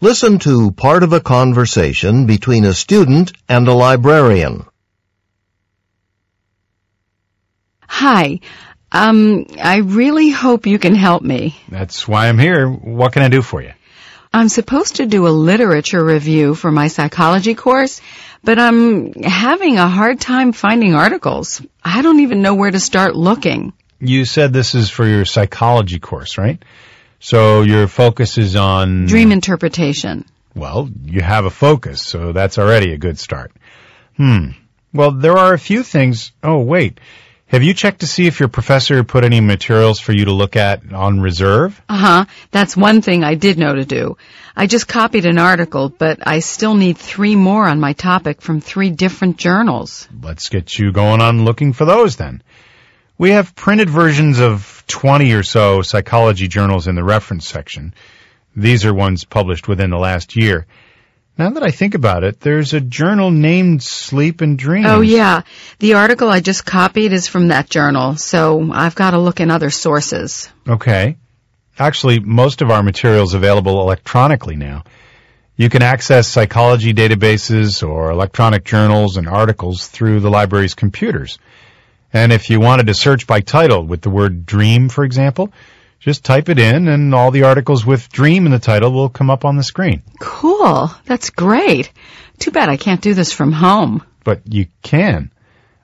Listen to part of a conversation between a student and a librarian. Hi. Um, I really hope you can help me. That's why I'm here. What can I do for you? I'm supposed to do a literature review for my psychology course, but I'm having a hard time finding articles. I don't even know where to start looking. You said this is for your psychology course, right? So your focus is on Dream interpretation. Well, you have a focus, so that's already a good start. Hmm. Well, there are a few things. Oh, wait. Have you checked to see if your professor put any materials for you to look at on reserve? Uh-huh. That's one thing I did know to do. I just copied an article, but I still need three more on my topic from three different journals. Let's get you going on looking for those then. We have printed versions of 20 or so psychology journals in the reference section. These are ones published within the last year. Now that I think about it, there's a journal named Sleep and Dreams. Oh yeah. The article I just copied is from that journal, so I've got to look in other sources. Okay. Actually, most of our material is available electronically now. You can access psychology databases or electronic journals and articles through the library's computers. And if you wanted to search by title with the word dream, for example, just type it in and all the articles with dream in the title will come up on the screen. Cool. That's great. Too bad I can't do this from home. But you can.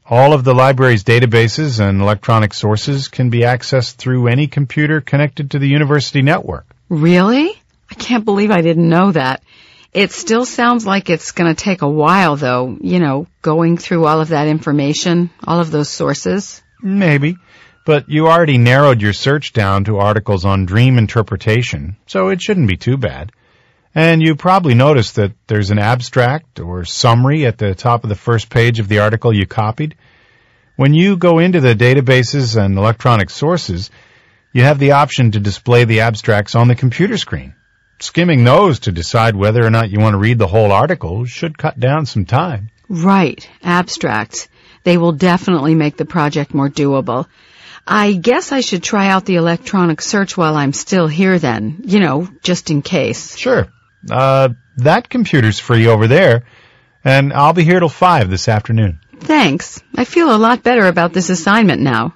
All of the library's databases and electronic sources can be accessed through any computer connected to the university network. Really? I can't believe I didn't know that. It still sounds like it's going to take a while though, you know, going through all of that information, all of those sources. Maybe. But you already narrowed your search down to articles on dream interpretation, so it shouldn't be too bad. And you probably noticed that there's an abstract or summary at the top of the first page of the article you copied. When you go into the databases and electronic sources, you have the option to display the abstracts on the computer screen. Skimming those to decide whether or not you want to read the whole article should cut down some time. Right. Abstracts. They will definitely make the project more doable. I guess I should try out the electronic search while I'm still here then, you know, just in case. Sure. Uh, that computer's free over there, and I'll be here till five this afternoon. Thanks. I feel a lot better about this assignment now.